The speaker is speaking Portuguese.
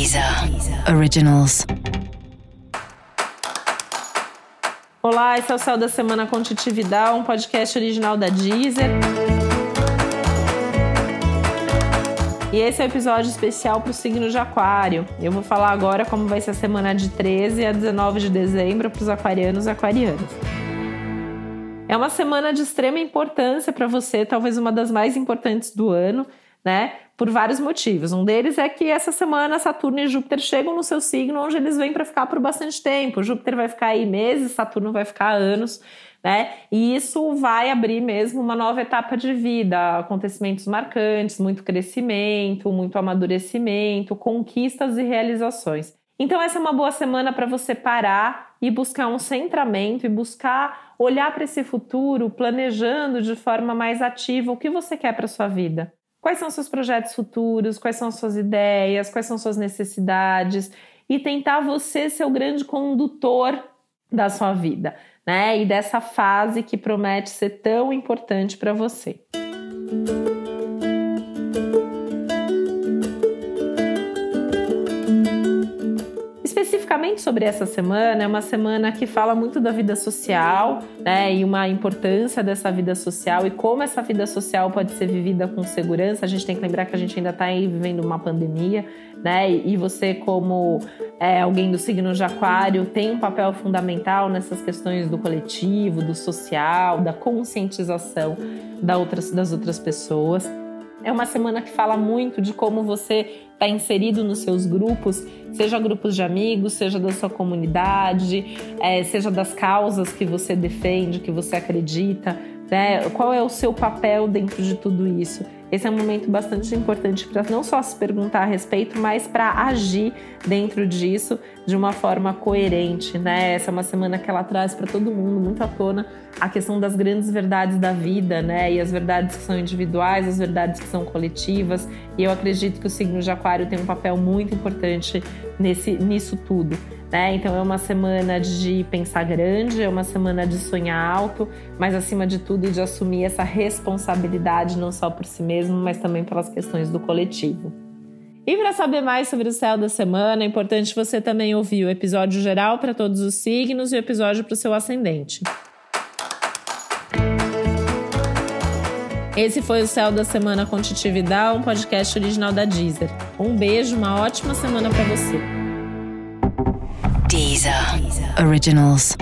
Deezer Originals. Olá, esse é o Céu da Semana com Titividade, um podcast original da Deezer. E esse é o um episódio especial para o signo de Aquário. Eu vou falar agora como vai ser a semana de 13 a 19 de dezembro para os aquarianos e aquarianas. É uma semana de extrema importância para você, talvez uma das mais importantes do ano, né? Por vários motivos. Um deles é que essa semana Saturno e Júpiter chegam no seu signo, onde eles vêm para ficar por bastante tempo. Júpiter vai ficar aí meses, Saturno vai ficar anos, né? E isso vai abrir mesmo uma nova etapa de vida, acontecimentos marcantes, muito crescimento, muito amadurecimento, conquistas e realizações. Então essa é uma boa semana para você parar e buscar um centramento e buscar olhar para esse futuro, planejando de forma mais ativa o que você quer para sua vida. Quais são seus projetos futuros? Quais são suas ideias? Quais são suas necessidades? E tentar você ser o grande condutor da sua vida, né? E dessa fase que promete ser tão importante para você. Especificamente sobre essa semana, é uma semana que fala muito da vida social, né, e uma importância dessa vida social e como essa vida social pode ser vivida com segurança. A gente tem que lembrar que a gente ainda está vivendo uma pandemia, né, e você como é, alguém do signo de Aquário tem um papel fundamental nessas questões do coletivo, do social, da conscientização da outras, das outras pessoas. É uma semana que fala muito de como você está inserido nos seus grupos, seja grupos de amigos, seja da sua comunidade, é, seja das causas que você defende, que você acredita, né? Qual é o seu papel dentro de tudo isso? Esse é um momento bastante importante para não só se perguntar a respeito, mas para agir dentro disso de uma forma coerente, né? Essa é uma semana que ela traz para todo mundo muito à tona a questão das grandes verdades da vida, né? E as verdades que são individuais, as verdades que são coletivas. E eu acredito que o signo de Aquário tem um papel muito importante nesse, nisso tudo. Né? Então é uma semana de pensar grande, é uma semana de sonhar alto, mas acima de tudo de assumir essa responsabilidade não só por si mesmo, mas também pelas questões do coletivo. E para saber mais sobre o céu da semana, é importante você também ouvir o episódio geral para todos os signos e o episódio para o seu ascendente. Esse foi o Céu da Semana com Titividade, um podcast original da Deezer. Um beijo, uma ótima semana para você. Deezer. Originals.